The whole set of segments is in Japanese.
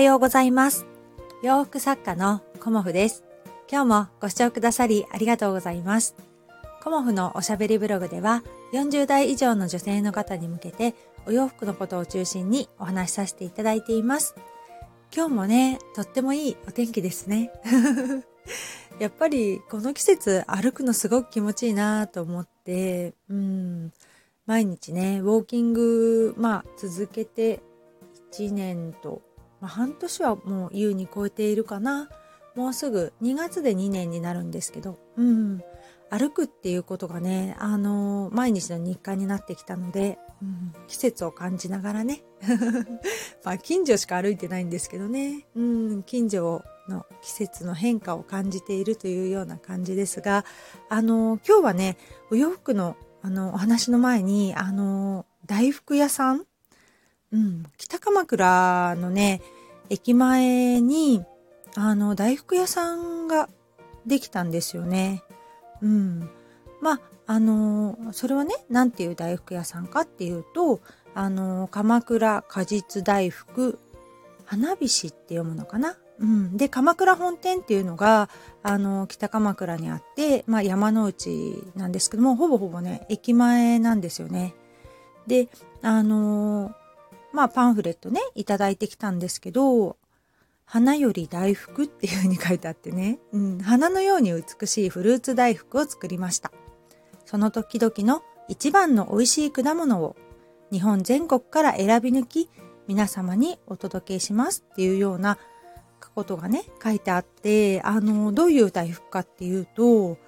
はようございます。洋服作家のコモフです。今日もご視聴くださりありがとうございます。コモフのおしゃべりブログでは40代以上の女性の方に向けてお洋服のことを中心にお話しさせていただいています。今日もね、とってもいいお天気ですね。やっぱりこの季節歩くのすごく気持ちいいなと思って、うん、毎日ね、ウォーキング、まあ続けて1年と、まあ、半年はもう優に超えているかな。もうすぐ2月で2年になるんですけど、うん、歩くっていうことがね、あのー、毎日の日課になってきたので、うん、季節を感じながらね、まあ近所しか歩いてないんですけどね、うん、近所の季節の変化を感じているというような感じですが、あのー、今日はね、お洋服のあのお話の前に、あのー、大福屋さんうん、北鎌倉のね、駅前に、あの、大福屋さんができたんですよね。うん。まあ、あの、それはね、なんていう大福屋さんかっていうと、あの、鎌倉果実大福、花火師って読むのかなうん、で鎌倉本店っていうのがあの北鎌倉にあって、まあ、山の内なんですけどもほぼほぼね駅前なんですよね。であのまあパンフレットね、いただいてきたんですけど、花より大福っていう風に書いてあってね、うん、花のように美しいフルーツ大福を作りました。その時々の一番の美味しい果物を日本全国から選び抜き、皆様にお届けしますっていうようなことがね、書いてあって、あの、どういう大福かっていうと、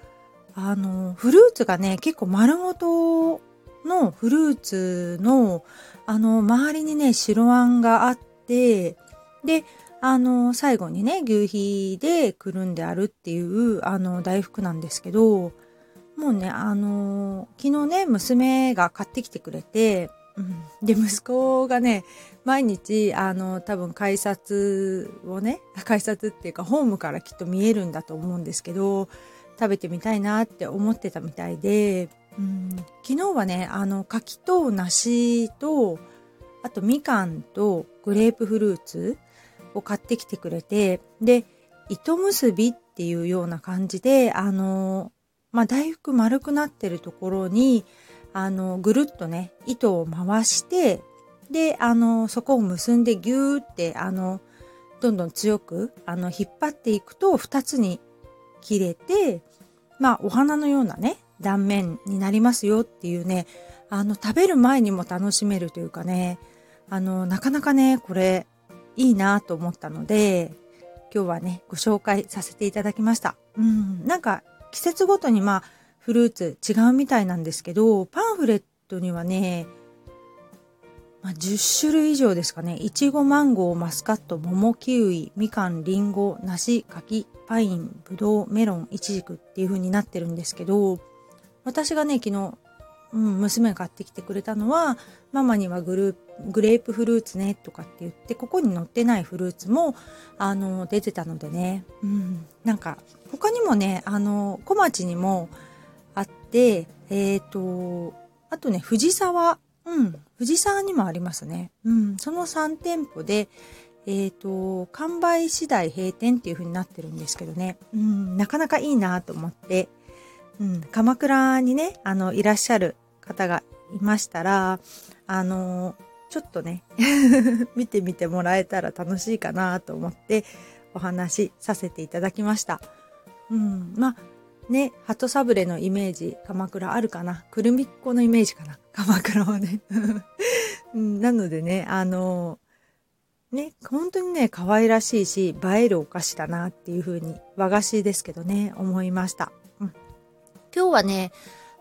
あの、フルーツがね、結構丸ごとのフルーツの、あの、周りにね、白あんがあって、で、あの、最後にね、牛皮でくるんであるっていう、あの、大福なんですけど、もうね、あの、昨日ね、娘が買ってきてくれて、うん、で、息子がね、毎日、あの、多分改札をね、改札っていうか、ホームからきっと見えるんだと思うんですけど、食べてみたいなって思ってたみたいで、うん、昨日はね、あの、柿と梨と、あとみかんとグレープフルーツを買ってきてくれて、で、糸結びっていうような感じで、あの、まあ、大福丸くなってるところに、あの、ぐるっとね、糸を回して、で、あの、そこを結んでギューって、あの、どんどん強く、あの、引っ張っていくと二つに切れて、まあ、お花のようなね、断面になりますよっていうね、あの、食べる前にも楽しめるというかね、あの、なかなかね、これ、いいなと思ったので、今日はね、ご紹介させていただきました。うん、なんか、季節ごとにまあ、フルーツ違うみたいなんですけど、パンフレットにはね、まあ、10種類以上ですかね。いちご、マンゴー、マスカット、桃、キウイ、みかん、りんご、梨、柿、パイン、ぶどう、メロン、イチジクっていう風になってるんですけど、私がね、昨日、うん、娘が買ってきてくれたのは、ママにはグルグレープフルーツねとかって言って、ここに載ってないフルーツも、あの、出てたのでね、うん、なんか、他にもね、あの、小町にもあって、えっ、ー、と、あとね、藤沢、うん、藤沢にもありますね。うん、その3店舗で、えっ、ー、と、完売次第閉店っていう風になってるんですけどね、うん、なかなかいいなと思って、うん、鎌倉にね、あの、いらっしゃる方がいましたら、あの、ちょっとね、見てみてもらえたら楽しいかなと思ってお話しさせていただきました。うん、まあ、ね、鳩サブレのイメージ、鎌倉あるかな？くるみっこのイメージかな？鎌倉はね。なのでね、あの、ね、本当にね、可愛らしいし、映えるお菓子だなっていう風に、和菓子ですけどね、思いました。今日はね、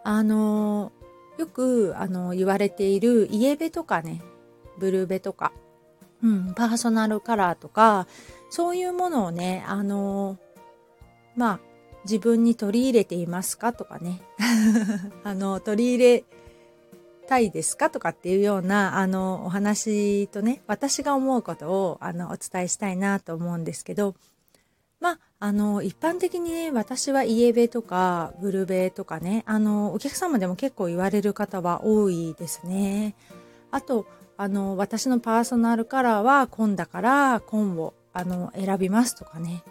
あのよく、あの言われているイエベとかね、ブルーベとか、うん、パーソナルカラーとか、そういうものをね、あのまあ、自分に取り入れていますかとかね、あの、取り入れたいですかとかっていうような、あの、お話とね、私が思うことを、あの、お伝えしたいなと思うんですけど、まあ、あの、一般的にね、私はイエベとか、ブルベとかね、あの、お客様でも結構言われる方は多いですね。あと、あの、私のパーソナルカラーは紺だから紺を、あの、選びますとかね。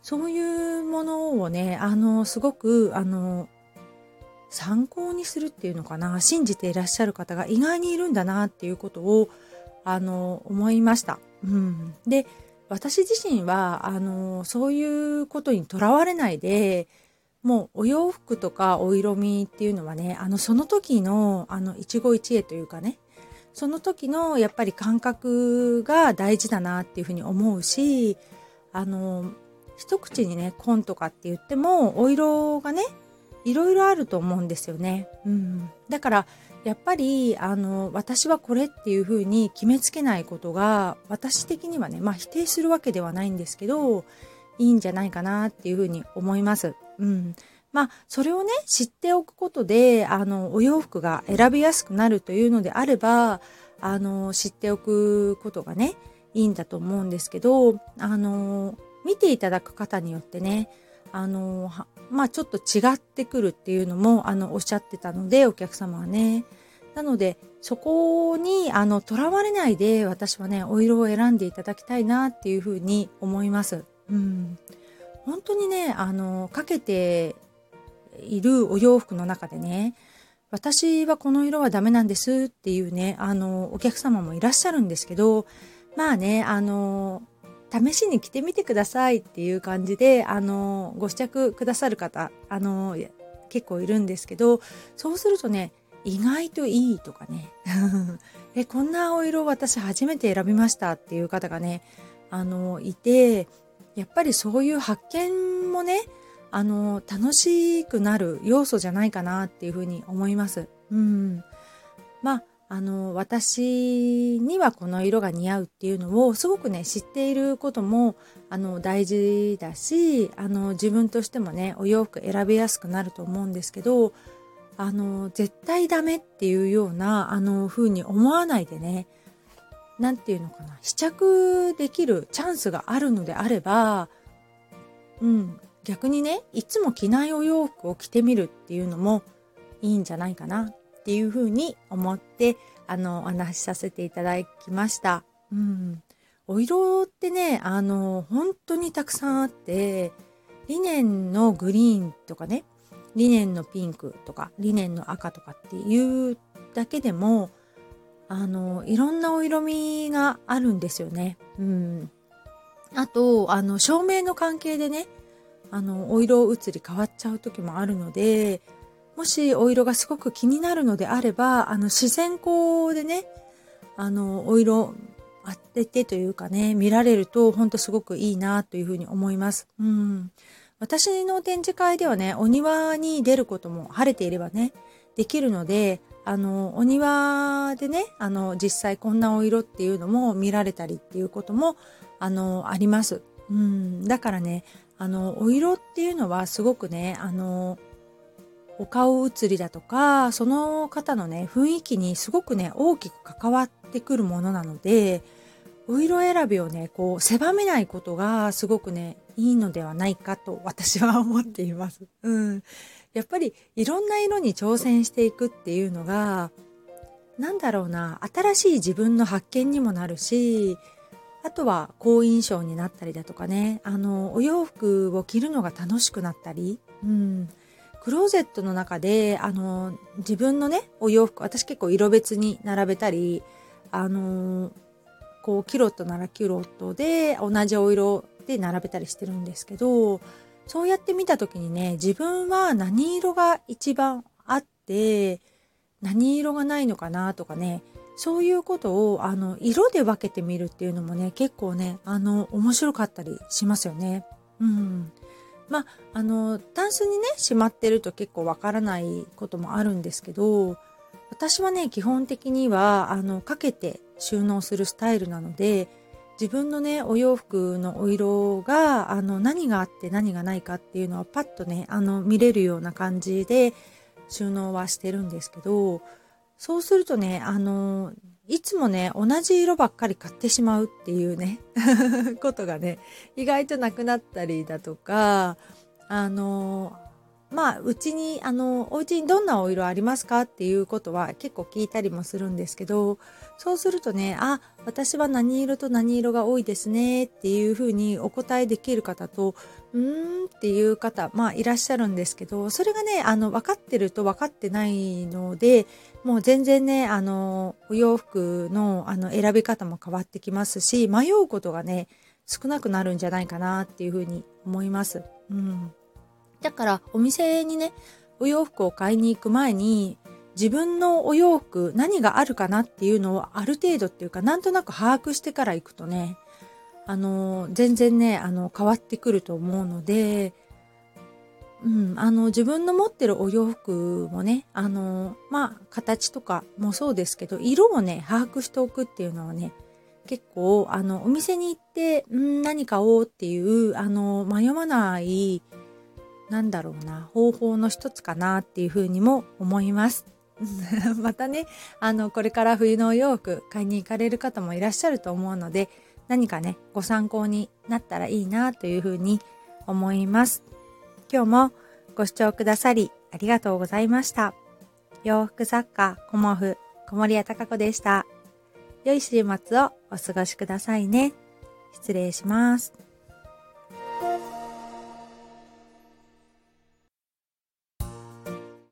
そういうものをね、あの、すごく、あの、参考にするっていうのかな、信じていらっしゃる方が意外にいるんだなっていうことを、あの、思いました。うん。で、私自身は、あの、そういうことにとらわれないで、もうお洋服とかお色味っていうのはね、あの、その時の、あの、一期一会というかね、その時のやっぱり感覚が大事だなっていうふうに思うし、あの、一口にね、紺とかって言っても、お色がね、いろいろあると思うんですよね。うん。だから、やっぱり、あの、私はこれっていうふうに決めつけないことが、私的にはね、まあ否定するわけではないんですけど、いいんじゃないかなっていうふうに思います。うん。まあ、それをね、知っておくことで、あの、お洋服が選びやすくなるというのであれば、あの、知っておくことがね、いいんだと思うんですけど、あの、見ていただく方によってね、あの、まあちょっと違ってくるっていうのも、あの、おっしゃってたので、お客様はね。なので、そこに、あの、とらわれないで、私はね、お色を選んでいただきたいなっていうふうに思います。うん。本当にね、あの、かけているお洋服の中でね、私はこの色はダメなんですっていうね、あの、お客様もいらっしゃるんですけど、まあね、あの、試しに着てみてくださいっていう感じで、あの、ご試着くださる方、あの、結構いるんですけど、そうするとね、意外といいとかね、え、こんなお色私初めて選びましたっていう方がね、あの、いて、やっぱりそういう発見もね、あの、楽しくなる要素じゃないかなっていうふうに思います。うん。まあ、あの、私にはこの色が似合うっていうのをすごくね、知っていることも、あの、大事だし、あの、自分としてもね、お洋服選びやすくなると思うんですけど、あの、絶対ダメっていうような、あの、風に思わないでね、なんていうのかな、試着できるチャンスがあるのであれば、うん、逆にね、いつも着ないお洋服を着てみるっていうのもいいんじゃないかな。っていうふうに思って、あの、お話しさせていただきました。うん。お色ってね、あの、本当にたくさんあって、リネンのグリーンとかね、リネンのピンクとか、リネンの赤とかっていうだけでも、あの、いろんなお色味があるんですよね。うん。あと、あの、照明の関係でね、あの、お色移り変わっちゃう時もあるので、もしお色がすごく気になるのであれば、あの、自然光でね、あの、お色当ててというかね、見られると、ほんとすごくいいなというふうに思います。うん。私の展示会ではね、お庭に出ることも晴れていればね、できるので、あの、お庭でね、あの、実際こんなお色っていうのも見られたりっていうことも、あの、あります。うん。だからね、あの、お色っていうのはすごくね、あの、お顔写りだとか、その方のね、雰囲気にすごくね、大きく関わってくるものなので、お色選びをね、こう、狭めないことがすごくね、いいのではないかと私は思っています。うん。やっぱりいろんな色に挑戦していくっていうのが、なんだろうな、新しい自分の発見にもなるし、あとは好印象になったりだとかね、あの、お洋服を着るのが楽しくなったり、うん。クローゼットの中で、あの、自分のね、お洋服、私結構色別に並べたり、あの、こう、キロットならキュロットで、同じお色で並べたりしてるんですけど、そうやって見た時にね、自分は何色が一番あって、何色がないのかなとかね、そういうことを、あの、色で分けてみるっていうのもね、結構ね、あの、面白かったりしますよね。うん。まあ、あの、タンスにね、しまってると結構わからないこともあるんですけど、私はね、基本的には、あの、かけて収納するスタイルなので、自分のね、お洋服のお色が、あの、何があって何がないかっていうのはパッとね、あの、見れるような感じで収納はしてるんですけど、そうするとね、あの、いつもね、同じ色ばっかり買ってしまうっていうね、ことがね、意外となくなったりだとか、あの、まあ、うちに、あの、お家にどんなお色ありますかっていうことは結構聞いたりもするんですけど、そうするとね、あ、私は何色と何色が多いですねっていうふうにお答えできる方と、うーんっていう方、まあいらっしゃるんですけど、それがね、あの、分かってると分かってないので、もう全然ね、あの、お洋服のあの選び方も変わってきますし、迷うことがね、少なくなるんじゃないかなっていうふうに思います。うん。だからお店にね、お洋服を買いに行く前に、自分のお洋服何があるかなっていうのをある程度っていうかなんとなく把握してから行くとね、あの、全然ね、あの、変わってくると思うので、うん、あの、自分の持ってるお洋服もね、あの、まあ、形とかもそうですけど、色をね、把握しておくっていうのはね、結構、あの、お店に行って、ん何買おうっていう、あの、迷わないなんだろうな、方法の一つかなっていうふうにも思います。またね、あの、これから冬のお洋服買いに行かれる方もいらっしゃると思うので、何かね、ご参考になったらいいなというふうに思います。今日もご視聴くださりありがとうございました。洋服作家、コモフ、小森屋隆子でした。良い週末をお過ごしくださいね。失礼します。